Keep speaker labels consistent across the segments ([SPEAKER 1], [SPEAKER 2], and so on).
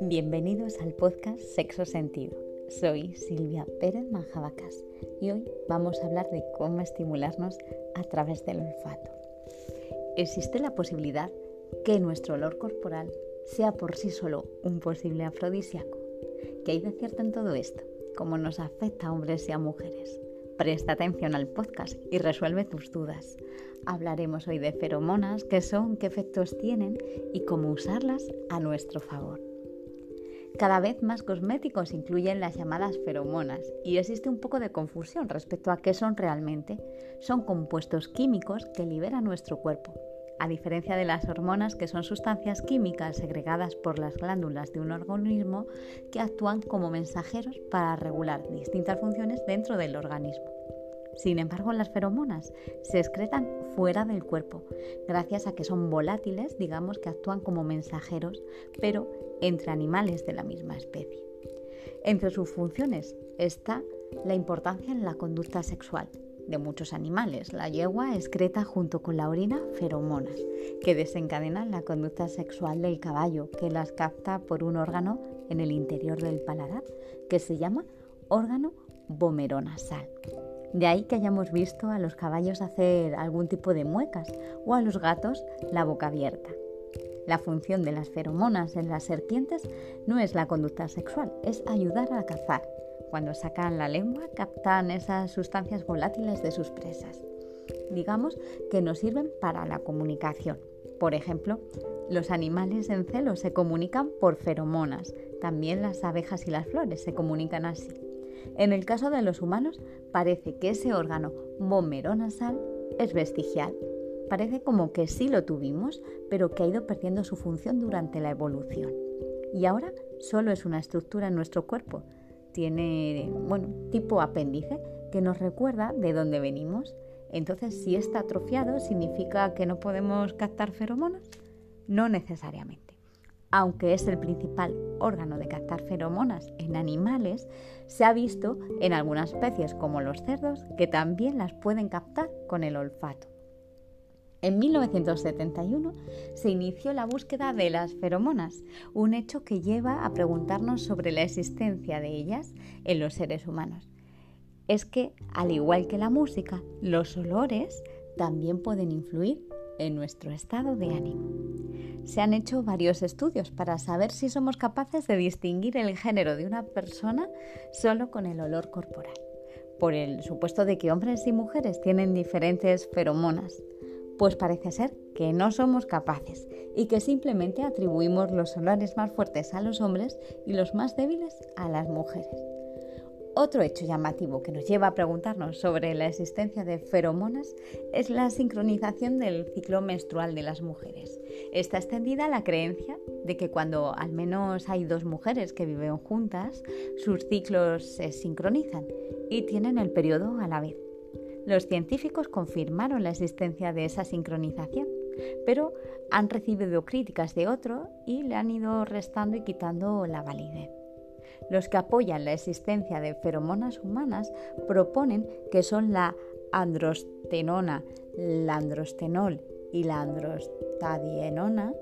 [SPEAKER 1] Bienvenidos al podcast Sexo Sentido. Soy Silvia Pérez Manjabacas y hoy vamos a hablar de cómo estimularnos a través del olfato. Existe la posibilidad que nuestro olor corporal sea por sí solo un posible afrodisíaco. ¿Qué hay de cierto en todo esto? ¿Cómo nos afecta a hombres y a mujeres? Presta atención al podcast y resuelve tus dudas. Hablaremos hoy de feromonas, qué son, qué efectos tienen y cómo usarlas a nuestro favor. Cada vez más cosméticos incluyen las llamadas feromonas y existe un poco de confusión respecto a qué son realmente. Son compuestos químicos que libera nuestro cuerpo. A diferencia de las hormonas, que son sustancias químicas segregadas por las glándulas de un organismo que actúan como mensajeros para regular distintas funciones dentro del organismo. Sin embargo, las feromonas se excretan fuera del cuerpo, gracias a que son volátiles, digamos que actúan como mensajeros, pero entre animales de la misma especie. Entre sus funciones está la importancia en la conducta sexual de muchos animales. La yegua excreta junto con la orina feromonas que desencadenan la conducta sexual del caballo, que las capta por un órgano en el interior del paladar que se llama órgano vomeronasal. De ahí que hayamos visto a los caballos hacer algún tipo de muecas o a los gatos la boca abierta. La función de las feromonas en las serpientes no es la conducta sexual, es ayudar a cazar. Cuando sacan la lengua captan esas sustancias volátiles de sus presas. Digamos que nos sirven para la comunicación. Por ejemplo, los animales en celo se comunican por feromonas. También las abejas y las flores se comunican así. En el caso de los humanos, parece que ese órgano nasal es vestigial. Parece como que sí lo tuvimos, pero que ha ido perdiendo su función durante la evolución. Y ahora solo es una estructura en nuestro cuerpo. Tiene, bueno, tipo apéndice que nos recuerda de dónde venimos. Entonces, si está atrofiado, ¿significa que no podemos captar feromonas? No necesariamente aunque es el principal órgano de captar feromonas en animales, se ha visto en algunas especies como los cerdos que también las pueden captar con el olfato. En 1971 se inició la búsqueda de las feromonas, un hecho que lleva a preguntarnos sobre la existencia de ellas en los seres humanos. Es que, al igual que la música, los olores también pueden influir en nuestro estado de ánimo. Se han hecho varios estudios para saber si somos capaces de distinguir el género de una persona solo con el olor corporal, por el supuesto de que hombres y mujeres tienen diferentes feromonas. Pues parece ser que no somos capaces y que simplemente atribuimos los olores más fuertes a los hombres y los más débiles a las mujeres. Otro hecho llamativo que nos lleva a preguntarnos sobre la existencia de feromonas es la sincronización del ciclo menstrual de las mujeres. Está extendida la creencia de que cuando al menos hay dos mujeres que viven juntas, sus ciclos se sincronizan y tienen el periodo a la vez. Los científicos confirmaron la existencia de esa sincronización, pero han recibido críticas de otro y le han ido restando y quitando la validez. Los que apoyan la existencia de feromonas humanas proponen que son la androstenona, la androstenol y la androstadienona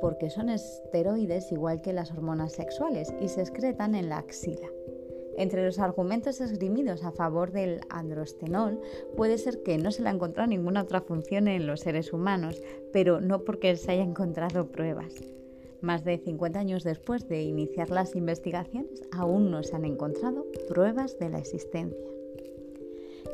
[SPEAKER 1] porque son esteroides igual que las hormonas sexuales y se excretan en la axila. Entre los argumentos esgrimidos a favor del androstenol puede ser que no se le ha encontrado ninguna otra función en los seres humanos, pero no porque se haya encontrado pruebas. Más de 50 años después de iniciar las investigaciones, aún no se han encontrado pruebas de la existencia.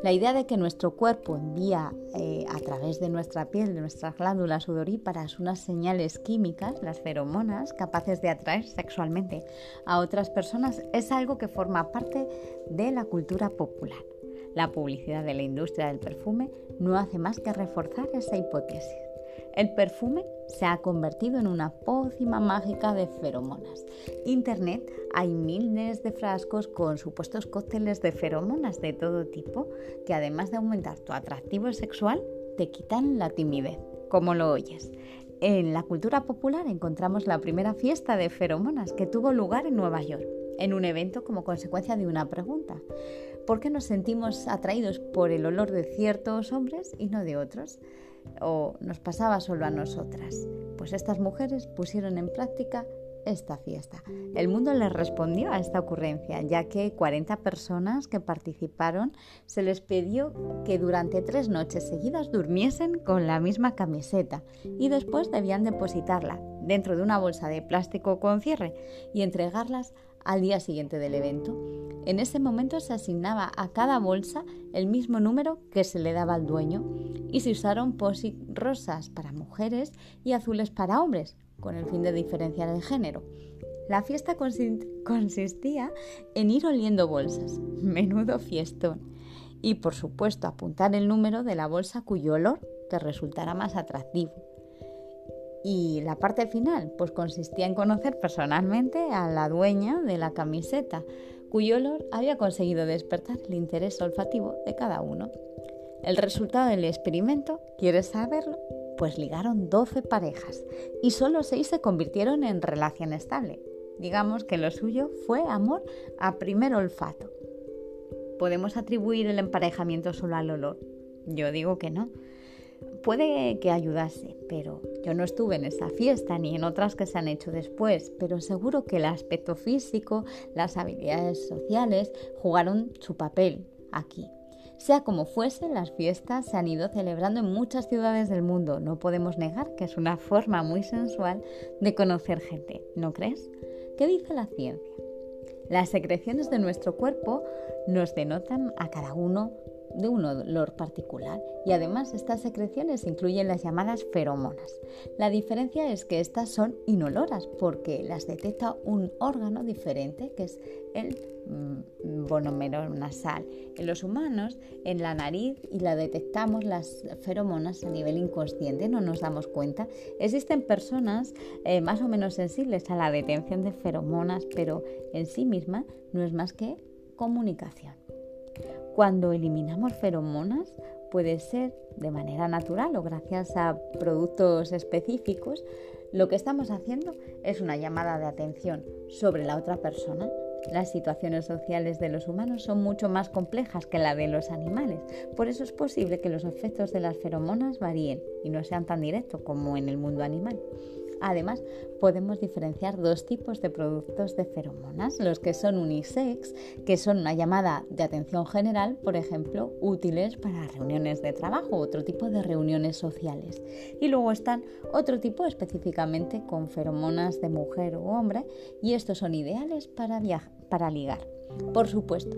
[SPEAKER 1] La idea de que nuestro cuerpo envía eh, a través de nuestra piel, de nuestras glándulas sudoríparas, unas señales químicas, las feromonas, capaces de atraer sexualmente a otras personas, es algo que forma parte de la cultura popular. La publicidad de la industria del perfume no hace más que reforzar esa hipótesis. El perfume se ha convertido en una pócima mágica de feromonas. Internet hay miles de frascos con supuestos cócteles de feromonas de todo tipo que además de aumentar tu atractivo sexual, te quitan la timidez, como lo oyes. En la cultura popular encontramos la primera fiesta de feromonas que tuvo lugar en Nueva York, en un evento como consecuencia de una pregunta. ¿Por qué nos sentimos atraídos por el olor de ciertos hombres y no de otros? O nos pasaba solo a nosotras. Pues estas mujeres pusieron en práctica esta fiesta. El mundo les respondió a esta ocurrencia, ya que 40 personas que participaron se les pidió que durante tres noches seguidas durmiesen con la misma camiseta y después debían depositarla dentro de una bolsa de plástico con cierre y entregarlas al día siguiente del evento. En ese momento se asignaba a cada bolsa el mismo número que se le daba al dueño y se usaron posit rosas para mujeres y azules para hombres, con el fin de diferenciar el género. La fiesta consistía en ir oliendo bolsas, menudo fiestón, y por supuesto apuntar el número de la bolsa cuyo olor te resultara más atractivo. Y la parte final, pues consistía en conocer personalmente a la dueña de la camiseta, cuyo olor había conseguido despertar el interés olfativo de cada uno. El resultado del experimento, ¿quieres saberlo? Pues ligaron 12 parejas y solo 6 se convirtieron en relación estable. Digamos que lo suyo fue amor a primer olfato. ¿Podemos atribuir el emparejamiento solo al olor? Yo digo que no. Puede que ayudase, pero yo no estuve en esa fiesta ni en otras que se han hecho después, pero seguro que el aspecto físico, las habilidades sociales jugaron su papel aquí. Sea como fuese, las fiestas se han ido celebrando en muchas ciudades del mundo. No podemos negar que es una forma muy sensual de conocer gente, ¿no crees? ¿Qué dice la ciencia? Las secreciones de nuestro cuerpo nos denotan a cada uno de un olor particular y además estas secreciones incluyen las llamadas feromonas. La diferencia es que estas son inoloras porque las detecta un órgano diferente que es el bonomero mm, nasal. En los humanos, en la nariz y la detectamos las feromonas a nivel inconsciente, no nos damos cuenta. Existen personas eh, más o menos sensibles a la detención de feromonas, pero en sí misma no es más que comunicación. Cuando eliminamos feromonas, puede ser de manera natural o gracias a productos específicos, lo que estamos haciendo es una llamada de atención sobre la otra persona. Las situaciones sociales de los humanos son mucho más complejas que la de los animales, por eso es posible que los efectos de las feromonas varíen y no sean tan directos como en el mundo animal. Además, podemos diferenciar dos tipos de productos de feromonas, los que son unisex, que son una llamada de atención general, por ejemplo, útiles para reuniones de trabajo, otro tipo de reuniones sociales. Y luego están otro tipo específicamente con feromonas de mujer o hombre, y estos son ideales para, para ligar. Por supuesto,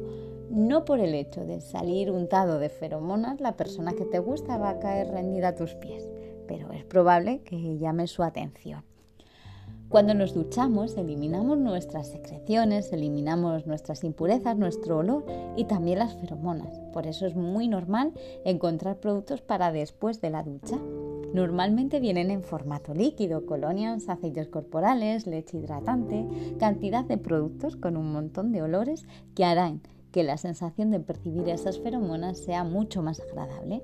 [SPEAKER 1] no por el hecho de salir untado de feromonas, la persona que te gusta va a caer rendida a tus pies pero es probable que llame su atención. Cuando nos duchamos, eliminamos nuestras secreciones, eliminamos nuestras impurezas, nuestro olor y también las feromonas. Por eso es muy normal encontrar productos para después de la ducha. Normalmente vienen en formato líquido, colonias, aceites corporales, leche hidratante, cantidad de productos con un montón de olores que harán que la sensación de percibir esas feromonas sea mucho más agradable.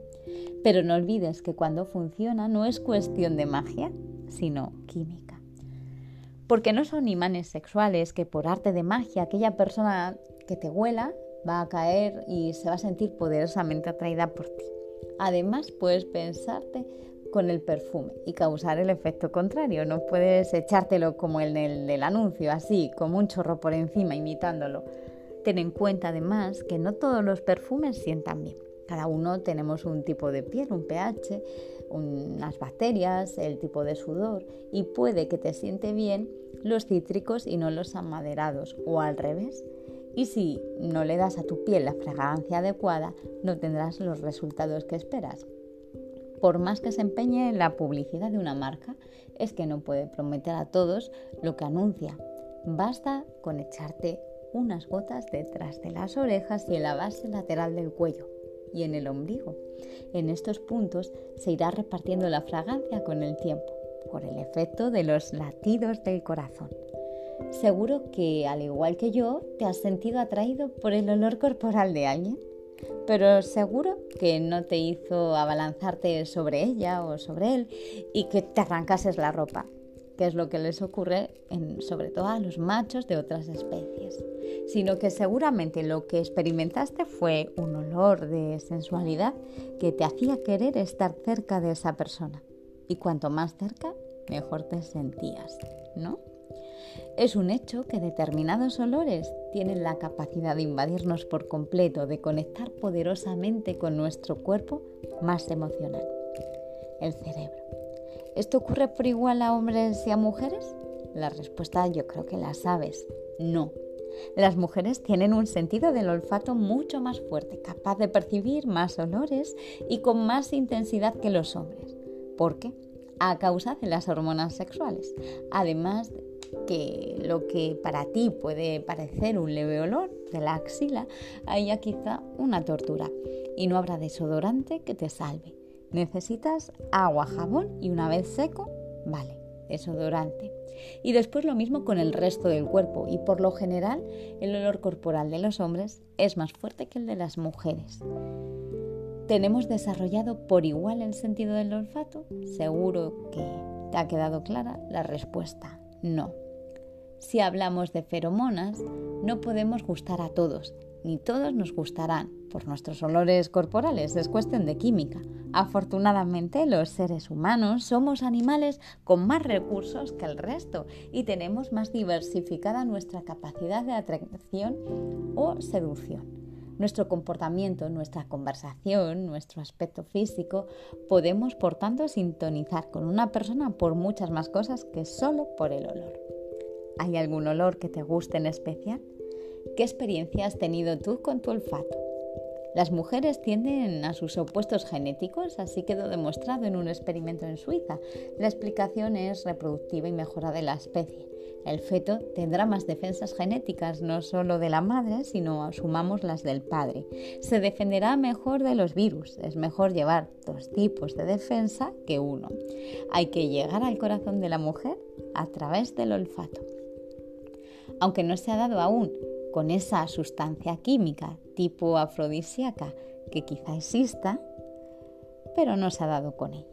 [SPEAKER 1] Pero no olvides que cuando funciona no es cuestión de magia, sino química. Porque no son imanes sexuales que por arte de magia aquella persona que te huela va a caer y se va a sentir poderosamente atraída por ti. Además, puedes pensarte con el perfume y causar el efecto contrario. No puedes echártelo como el del anuncio, así, como un chorro por encima, imitándolo. Ten en cuenta además que no todos los perfumes sientan bien. Cada uno tenemos un tipo de piel, un pH, unas bacterias, el tipo de sudor y puede que te siente bien los cítricos y no los amaderados o al revés. Y si no le das a tu piel la fragancia adecuada, no tendrás los resultados que esperas. Por más que se empeñe en la publicidad de una marca, es que no puede prometer a todos lo que anuncia. Basta con echarte unas gotas detrás de las orejas y en la base lateral del cuello y en el ombligo. En estos puntos se irá repartiendo la fragancia con el tiempo, por el efecto de los latidos del corazón. Seguro que, al igual que yo, te has sentido atraído por el olor corporal de alguien, pero seguro que no te hizo abalanzarte sobre ella o sobre él y que te arrancases la ropa que es lo que les ocurre en, sobre todo a los machos de otras especies, sino que seguramente lo que experimentaste fue un olor de sensualidad que te hacía querer estar cerca de esa persona. Y cuanto más cerca, mejor te sentías, ¿no? Es un hecho que determinados olores tienen la capacidad de invadirnos por completo, de conectar poderosamente con nuestro cuerpo más emocional, el cerebro. ¿Esto ocurre por igual a hombres y a mujeres? La respuesta yo creo que la sabes, no. Las mujeres tienen un sentido del olfato mucho más fuerte, capaz de percibir más olores y con más intensidad que los hombres. ¿Por qué? A causa de las hormonas sexuales. Además que lo que para ti puede parecer un leve olor de la axila, haya quizá una tortura y no habrá desodorante que te salve. Necesitas agua, jabón y una vez seco, vale, desodorante. Y después lo mismo con el resto del cuerpo y por lo general el olor corporal de los hombres es más fuerte que el de las mujeres. ¿Tenemos desarrollado por igual el sentido del olfato? Seguro que te ha quedado clara la respuesta. No. Si hablamos de feromonas, no podemos gustar a todos, ni todos nos gustarán por nuestros olores corporales, es cuestión de química. Afortunadamente, los seres humanos somos animales con más recursos que el resto y tenemos más diversificada nuestra capacidad de atracción o seducción. Nuestro comportamiento, nuestra conversación, nuestro aspecto físico, podemos por tanto sintonizar con una persona por muchas más cosas que solo por el olor. ¿Hay algún olor que te guste en especial? ¿Qué experiencia has tenido tú con tu olfato? Las mujeres tienden a sus opuestos genéticos, así quedó demostrado en un experimento en Suiza. La explicación es reproductiva y mejora de la especie. El feto tendrá más defensas genéticas, no solo de la madre, sino asumamos las del padre. Se defenderá mejor de los virus. Es mejor llevar dos tipos de defensa que uno. Hay que llegar al corazón de la mujer a través del olfato. Aunque no se ha dado aún con esa sustancia química tipo afrodisíaca que quizá exista, pero no se ha dado con ella.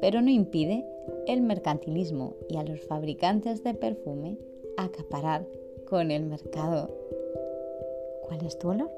[SPEAKER 1] Pero no impide el mercantilismo y a los fabricantes de perfume acaparar con el mercado. ¿Cuál es tu olor?